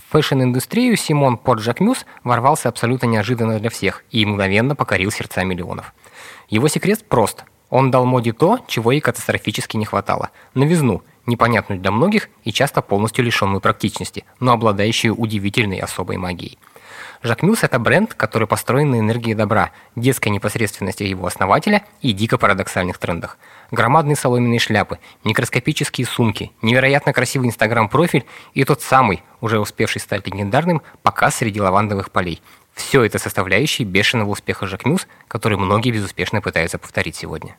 В fashion -индустрию Симон Порт Жакмюс ворвался абсолютно неожиданно для всех и мгновенно покорил сердца миллионов. Его секрет прост. Он дал моде то, чего ей катастрофически не хватало – новизну, непонятную для многих и часто полностью лишенную практичности, но обладающую удивительной особой магией – Жакмюс – это бренд, который построен на энергии добра, детской непосредственности его основателя и дико парадоксальных трендах. Громадные соломенные шляпы, микроскопические сумки, невероятно красивый инстаграм-профиль и тот самый, уже успевший стать легендарным, показ среди лавандовых полей. Все это составляющие бешеного успеха Жакмюс, который многие безуспешно пытаются повторить сегодня.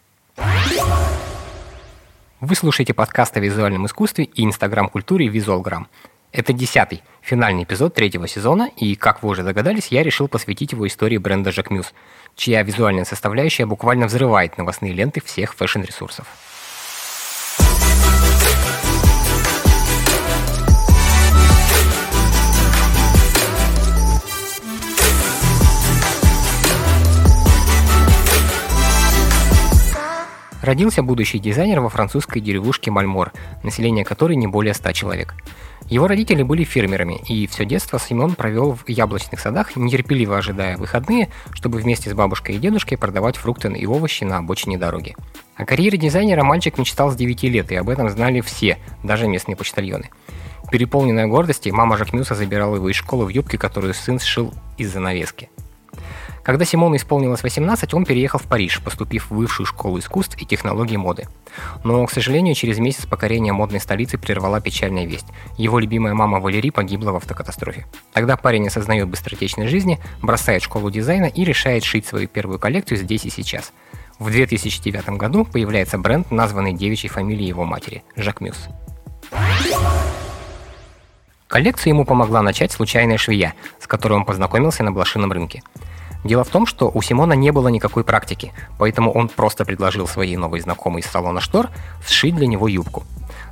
Вы слушаете подкаст о визуальном искусстве и инстаграм-культуре «Визуалграм». Это десятый, финальный эпизод третьего сезона, и, как вы уже догадались, я решил посвятить его истории бренда Жакмюс, чья визуальная составляющая буквально взрывает новостные ленты всех fashion -ресурсов. Родился будущий дизайнер во французской деревушке Мальмор, население которой не более 100 человек. Его родители были фермерами, и все детство Симон провел в яблочных садах, нетерпеливо ожидая выходные, чтобы вместе с бабушкой и дедушкой продавать фрукты и овощи на обочине дороги. О карьере дизайнера мальчик мечтал с 9 лет, и об этом знали все, даже местные почтальоны. Переполненная гордостью, мама Жакмюса забирала его из школы в юбке, которую сын сшил из занавески. Когда Симону исполнилось 18, он переехал в Париж, поступив в высшую школу искусств и технологий моды. Но, к сожалению, через месяц покорение модной столицы прервала печальная весть. Его любимая мама Валерий погибла в автокатастрофе. Тогда парень осознает быстротечность жизни, бросает школу дизайна и решает шить свою первую коллекцию здесь и сейчас. В 2009 году появляется бренд, названный девичьей фамилией его матери – Жак Мюс. Коллекцию ему помогла начать случайная швея, с которой он познакомился на блошином рынке – Дело в том, что у Симона не было никакой практики, поэтому он просто предложил своей новой знакомой из салона штор сшить для него юбку.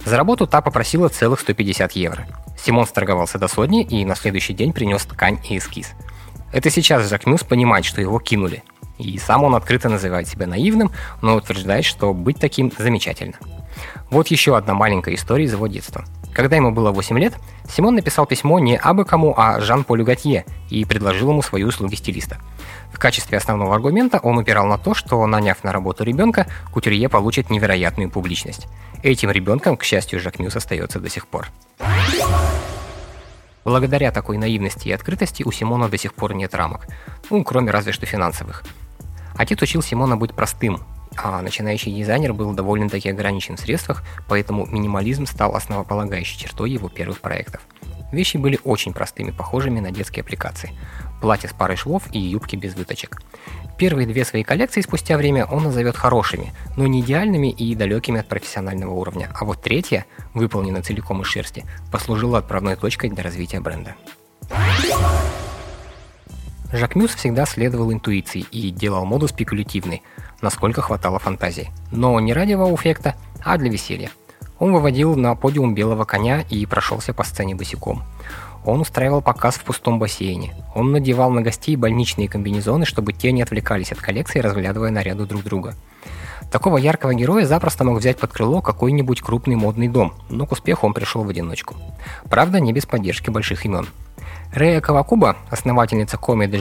За работу та попросила целых 150 евро. Симон сторговался до сотни и на следующий день принес ткань и эскиз. Это сейчас Жак Мюс понимает, что его кинули. И сам он открыто называет себя наивным, но утверждает, что быть таким замечательно. Вот еще одна маленькая история из его детства – когда ему было 8 лет, Симон написал письмо не абы кому, а Жан-Полю Готье и предложил ему свои услуги стилиста. В качестве основного аргумента он упирал на то, что, наняв на работу ребенка, кутюрье получит невероятную публичность. Этим ребенком, к счастью, Жак Мюс остается до сих пор. Благодаря такой наивности и открытости у Симона до сих пор нет рамок, ну, кроме разве что финансовых. Отец учил Симона быть простым, а начинающий дизайнер был довольно-таки ограничен в средствах, поэтому минимализм стал основополагающей чертой его первых проектов. Вещи были очень простыми, похожими на детские аппликации. Платье с парой швов и юбки без выточек. Первые две свои коллекции спустя время он назовет хорошими, но не идеальными и далекими от профессионального уровня. А вот третья, выполненная целиком из шерсти, послужила отправной точкой для развития бренда. Жак Мюс всегда следовал интуиции и делал моду спекулятивной, насколько хватало фантазии. Но не ради вау-эффекта, а для веселья. Он выводил на подиум белого коня и прошелся по сцене босиком. Он устраивал показ в пустом бассейне. Он надевал на гостей больничные комбинезоны, чтобы те не отвлекались от коллекции, разглядывая наряды друг друга. Такого яркого героя запросто мог взять под крыло какой-нибудь крупный модный дом, но к успеху он пришел в одиночку. Правда, не без поддержки больших имен. Рея Кавакуба, основательница Коми де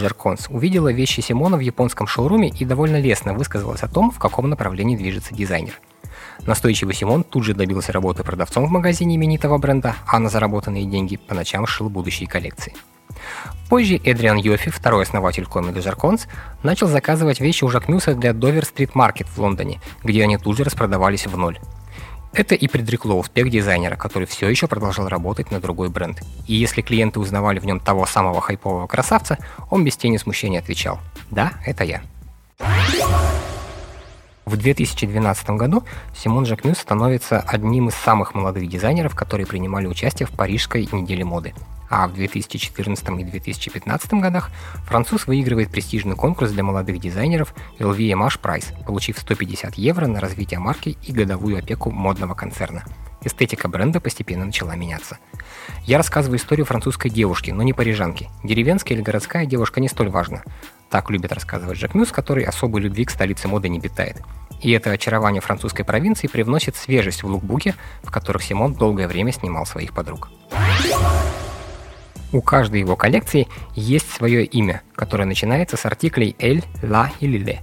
увидела вещи Симона в японском шоуруме и довольно лестно высказалась о том, в каком направлении движется дизайнер. Настойчивый Симон тут же добился работы продавцом в магазине именитого бренда, а на заработанные деньги по ночам шил будущие коллекции. Позже Эдриан Йофи, второй основатель Коми де начал заказывать вещи у Жакмюса для Довер Стрит Маркет в Лондоне, где они тут же распродавались в ноль. Это и предрекло успех дизайнера, который все еще продолжал работать на другой бренд. И если клиенты узнавали в нем того самого хайпового красавца, он без тени смущения отвечал «Да, это я». В 2012 году Симон Жакмюс становится одним из самых молодых дизайнеров, которые принимали участие в Парижской неделе моды – а в 2014 и 2015 годах француз выигрывает престижный конкурс для молодых дизайнеров LVMH Prize, получив 150 евро на развитие марки и годовую опеку модного концерна. Эстетика бренда постепенно начала меняться. Я рассказываю историю французской девушки, но не парижанки. Деревенская или городская девушка не столь важна. Так любит рассказывать Жак Мюс, который особой любви к столице моды не питает. И это очарование французской провинции привносит свежесть в лукбуке, в которых Симон долгое время снимал своих подруг. У каждой его коллекции есть свое имя, которое начинается с артиклей «эль», «ла» или «ле».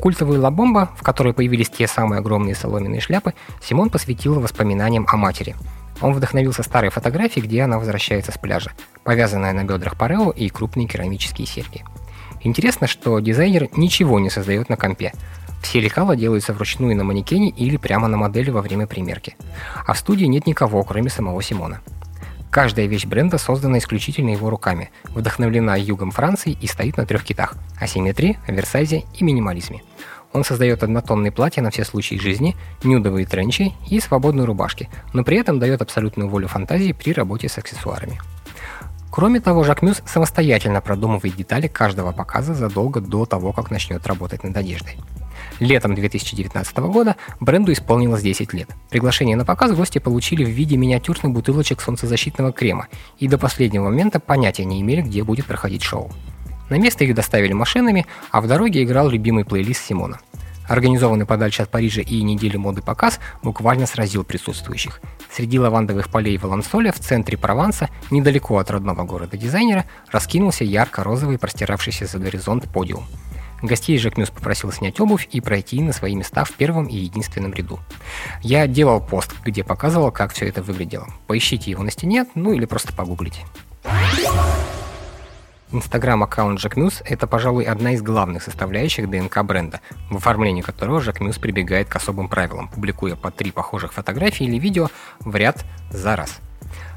Культовую «Ла Бомба», в которой появились те самые огромные соломенные шляпы, Симон посвятил воспоминаниям о матери. Он вдохновился старой фотографией, где она возвращается с пляжа, повязанная на бедрах парео и крупные керамические серьги. Интересно, что дизайнер ничего не создает на компе. Все лекала делаются вручную на манекене или прямо на модели во время примерки. А в студии нет никого, кроме самого Симона. Каждая вещь бренда создана исключительно его руками, вдохновлена югом Франции и стоит на трех китах – асимметрии, версайзе и минимализме. Он создает однотонные платья на все случаи жизни, нюдовые тренчи и свободные рубашки, но при этом дает абсолютную волю фантазии при работе с аксессуарами. Кроме того, Жак Мюс самостоятельно продумывает детали каждого показа задолго до того, как начнет работать над одеждой. Летом 2019 года бренду исполнилось 10 лет. Приглашение на показ гости получили в виде миниатюрных бутылочек солнцезащитного крема и до последнего момента понятия не имели, где будет проходить шоу. На место их доставили машинами, а в дороге играл любимый плейлист Симона. Организованный подальше от Парижа и недели моды показ буквально сразил присутствующих. Среди лавандовых полей Валансоля в центре Прованса, недалеко от родного города дизайнера, раскинулся ярко-розовый, простиравшийся за горизонт подиум. Гостей Жак Мюс попросил снять обувь и пройти на свои места в первом и единственном ряду. Я делал пост, где показывал, как все это выглядело. Поищите его на стене, ну или просто погуглите. Инстаграм-аккаунт Жак Мюс – это, пожалуй, одна из главных составляющих ДНК бренда, в оформлении которого Жак Мюс прибегает к особым правилам, публикуя по три похожих фотографии или видео в ряд за раз.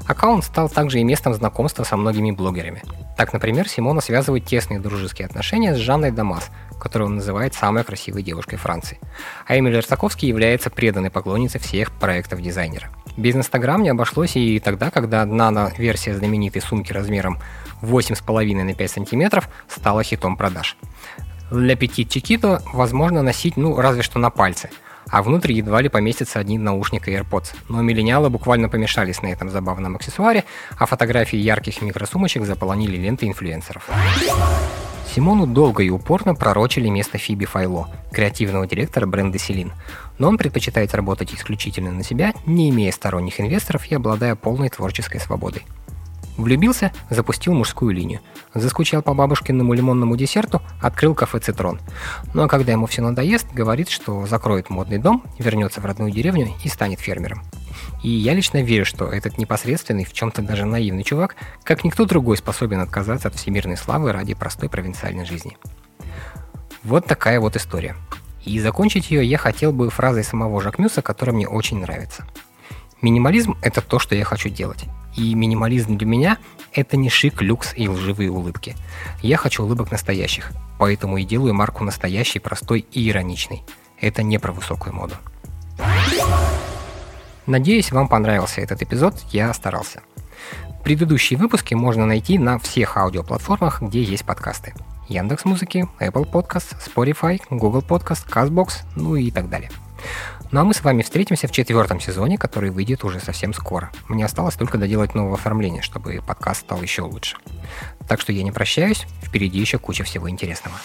Аккаунт стал также и местом знакомства со многими блогерами. Так, например, Симона связывает тесные дружеские отношения с Жанной Дамас, которую он называет самой красивой девушкой Франции. А Эмиль Ростаковский является преданной поклонницей всех проектов дизайнера. Без Инстаграм не обошлось и тогда, когда нано-версия знаменитой сумки размером 8,5 на 5 сантиметров стала хитом продаж. Для Petit Chiquito возможно носить, ну, разве что на пальце, а внутрь едва ли поместится одни наушника AirPods. Но миллениалы буквально помешались на этом забавном аксессуаре, а фотографии ярких микросумочек заполонили ленты инфлюенсеров. Симону долго и упорно пророчили место Фиби Файло, креативного директора бренда Селин, но он предпочитает работать исключительно на себя, не имея сторонних инвесторов и обладая полной творческой свободой. Влюбился, запустил мужскую линию. Заскучал по бабушкиному лимонному десерту, открыл кафе «Цитрон». Ну а когда ему все надоест, говорит, что закроет модный дом, вернется в родную деревню и станет фермером. И я лично верю, что этот непосредственный, в чем-то даже наивный чувак, как никто другой способен отказаться от всемирной славы ради простой провинциальной жизни. Вот такая вот история. И закончить ее я хотел бы фразой самого Жакмюса, которая мне очень нравится. Минимализм – это то, что я хочу делать. И минимализм для меня – это не шик, люкс и лживые улыбки. Я хочу улыбок настоящих, поэтому и делаю марку настоящий, простой и ироничный. Это не про высокую моду. Надеюсь, вам понравился этот эпизод, я старался. Предыдущие выпуски можно найти на всех аудиоплатформах, где есть подкасты. Яндекс Музыки, Apple Podcast, Spotify, Google Podcast, CastBox, ну и так далее. Ну а мы с вами встретимся в четвертом сезоне, который выйдет уже совсем скоро. Мне осталось только доделать новое оформление, чтобы подкаст стал еще лучше. Так что я не прощаюсь, впереди еще куча всего интересного.